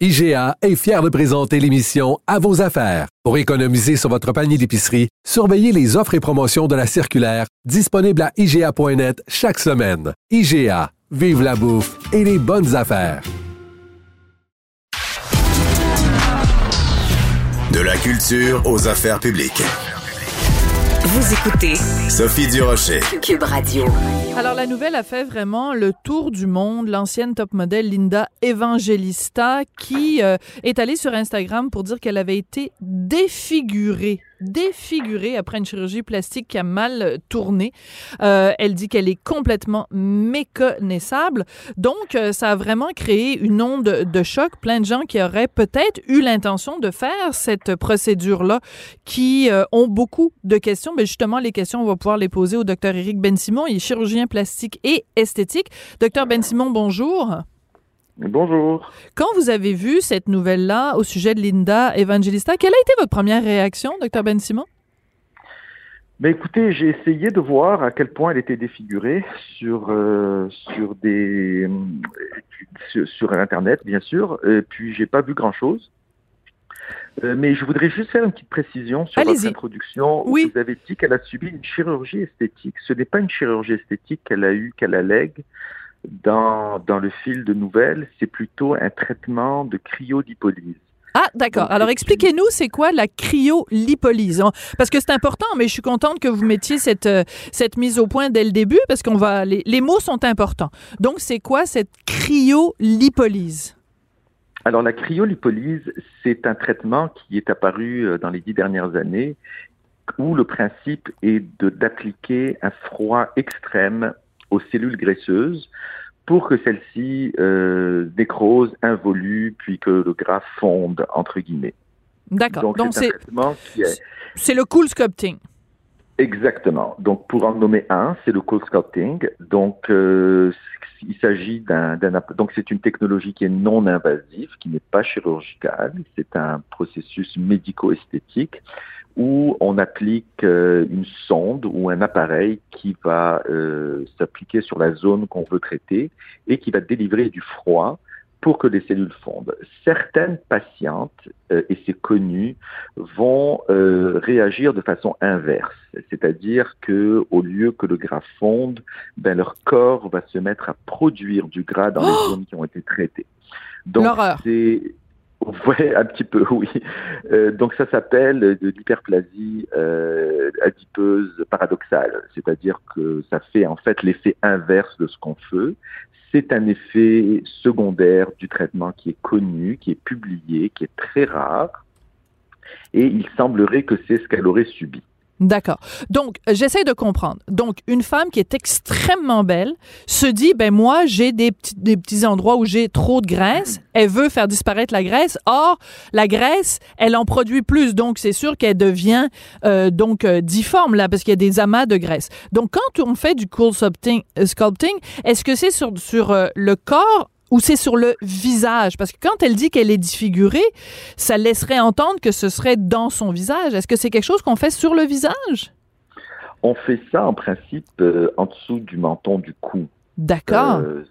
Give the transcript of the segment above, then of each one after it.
IGA est fier de présenter l'émission À vos affaires. Pour économiser sur votre panier d'épicerie, surveillez les offres et promotions de la circulaire disponible à IGA.net chaque semaine. IGA, vive la bouffe et les bonnes affaires. De la culture aux affaires publiques. Vous écoutez Sophie Durocher. Cube Radio. Alors, la nouvelle a fait vraiment le tour du monde. L'ancienne top modèle Linda Evangelista, qui euh, est allée sur Instagram pour dire qu'elle avait été défigurée défigurée après une chirurgie plastique qui a mal tourné. Euh, elle dit qu'elle est complètement méconnaissable. Donc, euh, ça a vraiment créé une onde de choc. Plein de gens qui auraient peut-être eu l'intention de faire cette procédure-là, qui euh, ont beaucoup de questions. Mais justement, les questions, on va pouvoir les poser au docteur Éric Ben-Simon. Il est chirurgien plastique et esthétique. Docteur Ben-Simon, bonjour. Bonjour. Quand vous avez vu cette nouvelle-là au sujet de Linda Evangelista, quelle a été votre première réaction, docteur Ben Simon? Ben écoutez, j'ai essayé de voir à quel point elle était défigurée sur euh, sur des sur, sur, internet bien sûr, et puis j'ai pas vu grand chose. Euh, mais je voudrais juste faire une petite précision sur votre introduction. Oui. Vous avez dit qu'elle a subi une chirurgie esthétique. Ce n'est pas une chirurgie esthétique qu'elle a eu, qu'elle allègue dans, dans le fil de nouvelles, c'est plutôt un traitement de cryolipolyse. Ah, d'accord. Alors, expliquez-nous, c'est quoi la cryolipolyse? Parce que c'est important, mais je suis contente que vous mettiez cette, euh, cette mise au point dès le début, parce qu'on va, les, les mots sont importants. Donc, c'est quoi cette cryolipolyse? Alors, la cryolipolyse, c'est un traitement qui est apparu euh, dans les dix dernières années, où le principe est d'appliquer un froid extrême aux cellules graisseuses pour que celles-ci euh, nécrosent, involuent, puis que le gras fonde, entre guillemets. D'accord. Donc, c'est c'est le cool sculpting. Exactement. Donc, pour en nommer un, c'est le cool sculpting. Donc, euh, il s'agit d'un, donc c'est une technologie qui est non invasive, qui n'est pas chirurgicale. C'est un processus médico-esthétique où on applique euh, une sonde ou un appareil qui va euh, s'appliquer sur la zone qu'on veut traiter et qui va délivrer du froid pour que les cellules fondent. Certaines patientes, euh, et c'est connu, vont réagir de façon inverse, c'est-à-dire que au lieu que le gras fonde, ben leur corps va se mettre à produire du gras dans les Oh zones qui ont été traitées. Donc c'est Ouais, un petit peu, oui. Euh, donc ça s'appelle de l'hyperplasie euh, adipeuse paradoxale, c'est-à-dire que ça fait en fait l'effet inverse de ce qu'on veut. C'est un effet secondaire du traitement qui est connu, qui est publié, qui est très rare, et il semblerait que c'est ce qu'elle aurait subi. D'accord. Donc, j'essaie de comprendre. Donc, une femme qui est extrêmement belle se dit, ben moi, j'ai des petits, des petits endroits où j'ai trop de graisse. Elle veut faire disparaître la graisse. Or, la graisse, elle en produit plus. Donc, c'est sûr qu'elle devient euh, donc euh, difforme, là, parce qu'il y a des amas de graisse. Donc, quand on fait du cool sculpting, euh, sculpting est-ce que c'est sur, sur euh, le corps ou c'est sur le visage? Parce que quand elle dit qu'elle est défigurée, ça laisserait entendre que ce serait dans son visage. Est-ce que c'est quelque chose qu'on fait sur le visage? On fait ça en principe euh, en dessous du menton du cou. D'accord. Euh,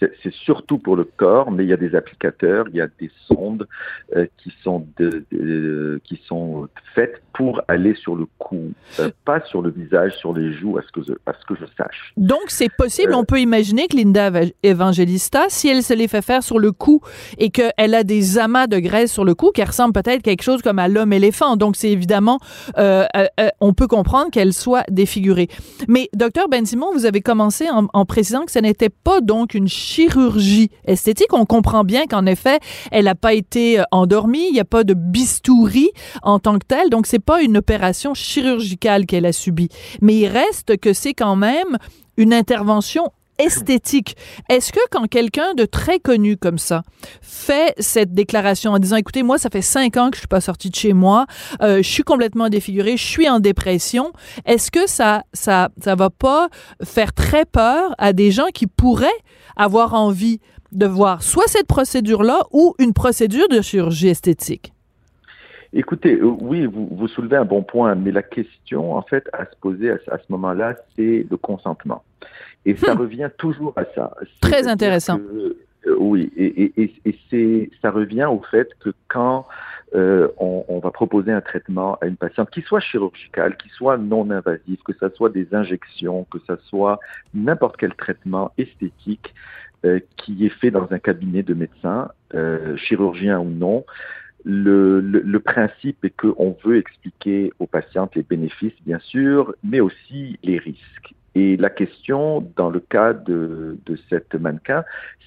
c'est- surtout pour le corps, mais il y a des applicateurs, il y a des sondes euh, qui sont de, de- qui sont faites pour aller sur le cou, euh, pas sur le visage, sur les joues, à ce que je, à ce que je sache. Donc, c'est possible, Euh, on peut imaginer que Linda Eva- Evangelista, si elle se les fait faire sur le cou et qu'elle a des amas de graisse sur le cou qui ressemblent peut-être quelque chose comme à l'homme éléphant. Donc, c'est évidemment, euh, euh, euh, on peut comprendre qu'elle soit défigurée. Mais, docteur Ben Simon, vous avez commencé en, en précisant que ce n'était pas donc une chirurgie esthétique. On comprend bien qu'en effet, elle n'a pas été euh, endormie, il n'y a pas de bistouri en tant que telle. Donc, c'est pas une opération chirurgicale qu'elle a subie. Mais il reste que c'est quand même une intervention esthétique. Est-ce que quand quelqu'un de très connu comme ça fait cette déclaration en disant, écoutez, moi, ça fait cinq ans que je suis pas sortie de chez moi, euh, je suis complètement défigurée, je suis en dépression, est-ce que ça, ça, ça va pas faire très peur à des gens qui pourraient avoir envie de voir soit cette procédure-là ou une procédure de chirurgie esthétique? Écoutez, euh, oui, vous, vous, soulevez un bon point, mais la question, en fait, à se poser à, ce moment-là, c'est le consentement. Et ça hmm. revient toujours à ça. Très intéressant. Euh, oui, et, et, et c'est, ça revient au fait que quand euh, on, on, va proposer un traitement à une patiente, qui soit chirurgical, qui soit non invasif, que ce soit des injections, que ce soit n'importe quel traitement esthétique euh, qui est fait dans un cabinet de médecin, euh, chirurgien ou non, le, le, principe est qu'on veut expliquer aux patientes les bénéfices, bien sûr, mais aussi les risques. Et la question, dans le cas de, de cette mannequin,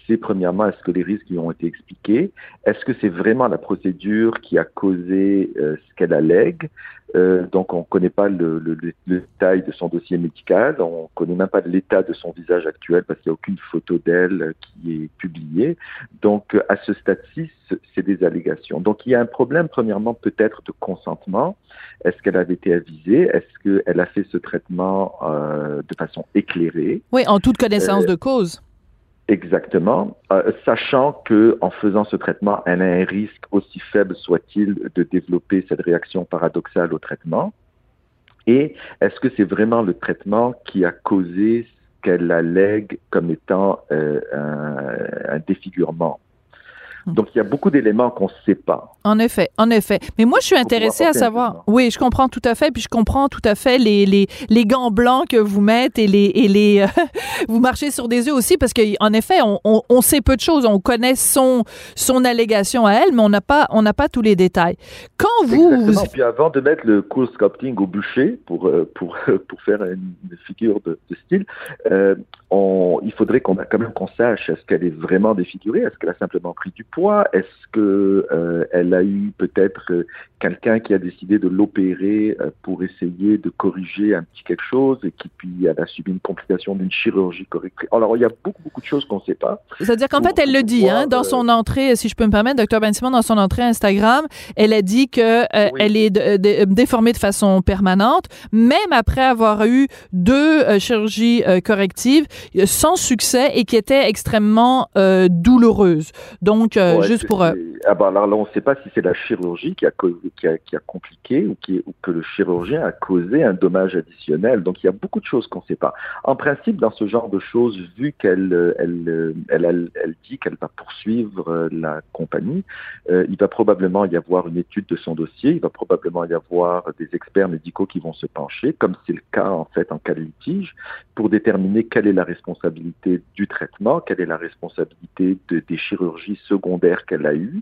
c'est premièrement, est-ce que les risques lui ont été expliqués? Est-ce que c'est vraiment la procédure qui a causé euh, ce qu'elle allègue? Euh, Donc, on ne connaît pas le, le, le, détail de son dossier médical, on ne connaît même pas l'état de son visage actuel parce qu'il n'y a aucune photo d'elle qui est publiée. Donc, à ce stade-ci, c'est des allégations. Donc, il y a un problème, premièrement, peut-être de consentement. Est-ce qu'elle avait été avisée? Est-ce qu'elle a fait ce traitement euh, de façon éclairée? Oui, en toute connaissance euh, de cause. Exactement, euh, sachant que en faisant ce traitement, elle a un risque aussi faible soit-il de développer cette réaction paradoxale au traitement. Et est-ce que c'est vraiment le traitement qui a causé ce qu'elle allègue comme étant euh, un, un défigurement? Donc, il y a beaucoup d'éléments qu'on ne sait pas. En effet, en effet. Mais moi, je suis intéressée à savoir. Oui, je comprends tout à fait. Puis je comprends tout à fait les, les, les gants blancs que vous mettez et les. Et les euh, vous marchez sur des œufs aussi parce qu'en effet, on, on, on, sait peu de choses. On connaît son, son allégation à elle, mais on n'a pas, on pas tous les détails. Quand vous. Exactement. Puis avant de mettre le cool sculpting au bûcher pour, euh, pour, pour faire une, figure de, de style, euh, on, il faudrait qu'on quand même qu'on sache est-ce qu'elle est vraiment défigurée, est-ce qu'elle a simplement pris du poids, est-ce que euh, elle a eu peut-être euh, quelqu'un qui a décidé de l'opérer euh, pour essayer de corriger un petit quelque chose et qui puis elle a subi une complication d'une chirurgie correctrice? Alors il y a beaucoup beaucoup de choses qu'on ne sait pas. C'est-à-dire qu'en fait elle le dit hein, dans son entrée, si je peux me permettre, docteur Ben Simon dans son entrée Instagram, elle a dit que elle est déformée de façon permanente, même après avoir eu deux chirurgies correctives sans succès et qui était extrêmement euh, douloureuse. Donc, euh, juste pour... Euh, ah bah alors là, on ne sait pas si c'est la chirurgie qui a, qui a, qui a compliqué ou, qui, ou que le chirurgien a causé un dommage additionnel. Donc, il y a beaucoup de choses qu'on ne sait pas. En principe, dans ce genre de choses, vu qu'elle elle, elle, elle, elle dit qu'elle va poursuivre la compagnie, il va probablement y avoir une étude de son dossier, il va probablement y avoir des experts médicaux qui vont se pencher, comme c'est le cas en fait en cas de litige, pour déterminer quelle est la responsabilité du traitement, quelle est la responsabilité de, des chirurgies secondaires qu'elle a eues.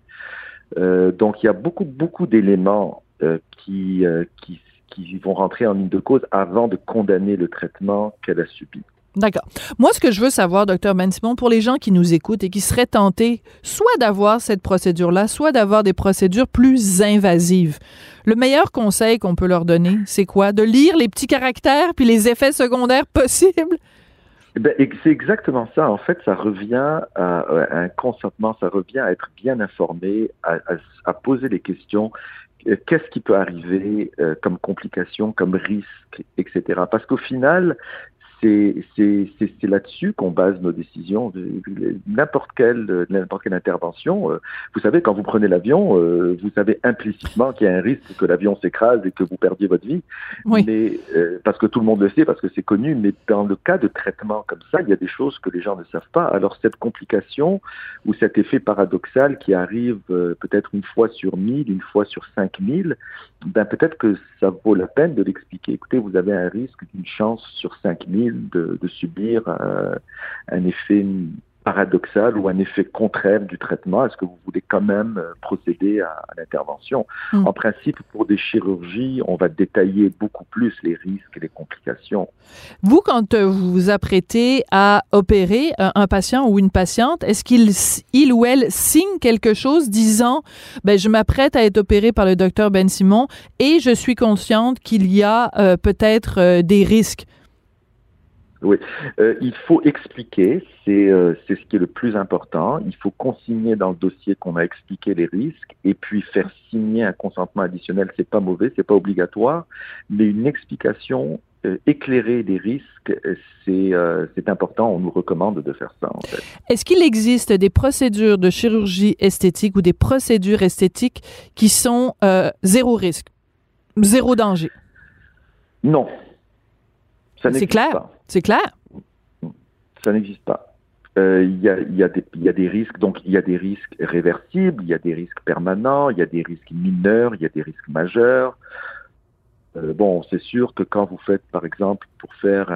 Euh, donc il y a beaucoup, beaucoup d'éléments euh, qui, euh, qui, qui vont rentrer en ligne de cause avant de condamner le traitement qu'elle a subi. D'accord. Moi, ce que je veux savoir, docteur Ben Simon, pour les gens qui nous écoutent et qui seraient tentés soit d'avoir cette procédure-là, soit d'avoir des procédures plus invasives, le meilleur conseil qu'on peut leur donner, c'est quoi? De lire les petits caractères puis les effets secondaires possibles? Eh ben, c'est exactement ça. En fait, ça revient à, un consentement, ça revient à être bien informé, à, poser les questions. Euh, qu'est-ce qui peut arriver euh, comme complication, comme risque, etc. Parce qu'au final, c'est là-dessus qu'on base nos décisions. N'importe quelle, n'importe quelle intervention, euh, vous savez, quand vous prenez l'avion, euh, vous savez implicitement qu'il y a un risque que l'avion s'écrase et que vous perdiez votre vie. Oui. Mais, euh, parce que tout le monde le sait, parce que c'est connu. Mais dans le cas de traitement comme ça, il y a des choses que les gens ne savent pas. Alors cette complication ou cet effet paradoxal qui arrive peut-être une fois sur mille, une fois sur cinq mille, ben peut-être que ça vaut la peine de l'expliquer. Écoutez, vous avez un risque d'une chance sur 5000 de, de subir euh, un effet paradoxal ou un effet contraire du traitement? Est-ce que vous voulez quand même euh, procéder à, à l'intervention? Mm. En principe, pour des chirurgies, on va détailler beaucoup plus les risques et les complications. Vous, quand euh, vous vous apprêtez à opérer un patient ou une patiente, est-ce qu'il il ou elle signe quelque chose disant ben, je m'apprête à être opéré par le docteur Ben Simon et je suis consciente qu'il y a euh, peut-être euh, des risques? Oui, euh, il faut expliquer, c'est euh, c'est ce qui est le plus important. Il faut consigner dans le dossier qu'on a expliqué les risques et puis faire signer un consentement additionnel. C'est pas mauvais, c'est pas obligatoire, mais une explication euh, éclairée des risques, c'est euh, c'est important. On nous recommande de faire ça. En fait. Est-ce qu'il existe des procédures de chirurgie esthétique ou des procédures esthétiques qui sont euh, zéro risque, zéro danger? Non, C'est clair? pas. C'est clair. Ça n'existe pas. Euh, Il y, a, des- risques, donc il y a des risques réversibles, il y a des risques permanents, il y a des risques mineurs, il y a des risques majeurs. Euh, bon, c'est sûr que quand vous faites, par exemple, pour faire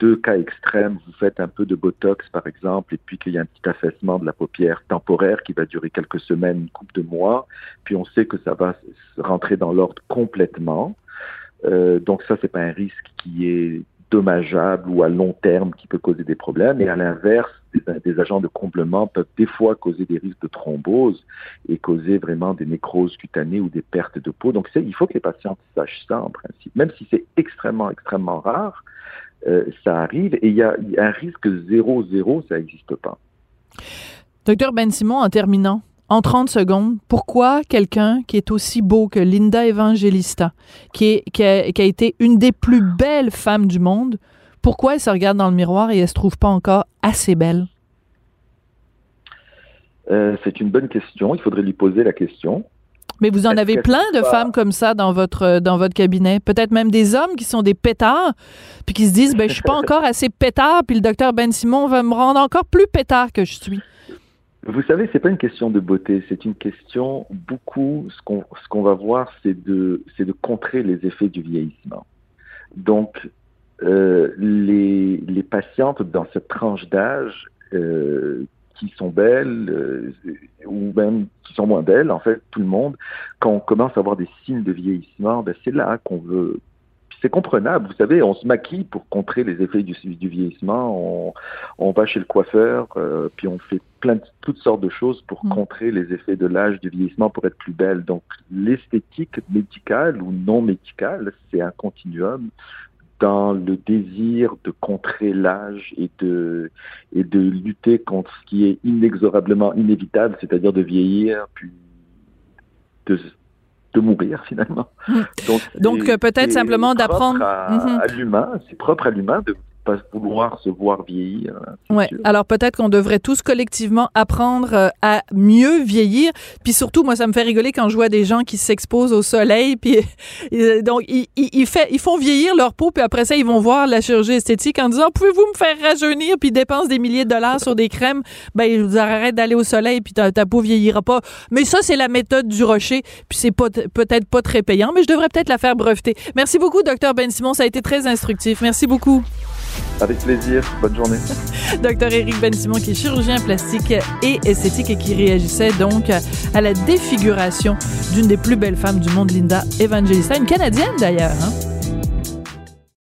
deux cas extrêmes, vous faites un peu de botox, par exemple, et puis qu'il y a un petit affaissement de la paupière temporaire qui va durer quelques semaines, une couple de mois, puis on sait que ça va rentrer dans l'ordre complètement. Euh, donc ça, c'est pas un risque qui est dommageable ou à long terme qui peut causer des problèmes. Et à l'inverse, des, agents de comblement peuvent des fois causer des risques de thrombose et causer vraiment des nécroses cutanées ou des pertes de peau. Donc il faut que les patients sachent ça en principe. Même si c'est extrêmement, extrêmement rare, euh, ça arrive et il y a, y a un risque zéro, zéro, ça n'existe pas. Docteur Ben Simon, en terminant, en 30 secondes, pourquoi quelqu'un qui est aussi beau que Linda Evangelista, qui, est, qui, a, qui a été une des plus belles femmes du monde, pourquoi elle se regarde dans le miroir et elle se trouve pas encore assez belle? Euh, c'est une bonne question. Il faudrait lui poser la question. Mais vous en avez plein de pas- femmes comme ça dans votre dans votre cabinet, peut-être même des hommes qui sont des pétards, puis qui se disent ben je suis pas encore assez pétard, puis le docteur Ben Simon va me rendre encore plus pétard que je suis. Vous savez, c'est pas une question de beauté, c'est une question beaucoup. Ce qu'on ce qu'on va voir, c'est de c'est de contrer les effets du vieillissement. Donc, euh, les les patientes dans cette tranche d'âge euh, qui sont belles euh, ou même qui sont moins belles, en fait, tout le monde, quand on commence à avoir des signes de vieillissement, ben c'est là qu'on veut. C'est comprenable, vous savez, on se maquille pour contrer les effets du, du vieillissement. On, on va chez le coiffeur, euh, puis on fait plein de toutes sortes de choses pour Mm. contrer les effets de l'âge, du vieillissement, pour être plus belle. Donc, l'esthétique médicale ou non médicale, c'est un continuum dans le désir de contrer l'âge et de et de lutter contre ce qui est inexorablement inévitable, c'est-à-dire de vieillir puis de de mourir finalement. Mm. Donc, euh, peut-être simplement d'apprendre- à, Mhm. à l'humain, c'est propre à l'humain de vouloir se voir vieillir. hein, Ouais. sûr. Alors peut-être qu'on devrait tous collectivement apprendre euh, à mieux vieillir. Puis surtout, moi, ça me fait rigoler quand je vois des gens qui s'exposent au soleil. Puis euh, donc ils, ils, ils fait- ils font vieillir leur peau. Puis après ça, ils vont voir la chirurgie esthétique en disant pouvez-vous me faire rajeunir Puis ils dépensent des milliers de dollars sur des crèmes. Ben je vous arrête d'aller au soleil. Puis ta, ta peau vieillira pas. Mais ça, c'est la méthode du rocher. Puis c'est peut-être pas très payant, mais je devrais peut-être la faire breveter. Merci beaucoup, docteur Ben Simon. Ça a été très instructif. Merci beaucoup. Avec plaisir. Bonne journée. Docteur Éric Ben Simon, qui est chirurgien plastique et esthétique et qui réagissait donc à la défiguration d'une des plus belles femmes du monde, Linda Evangelista, une Canadienne d'ailleurs. Hein?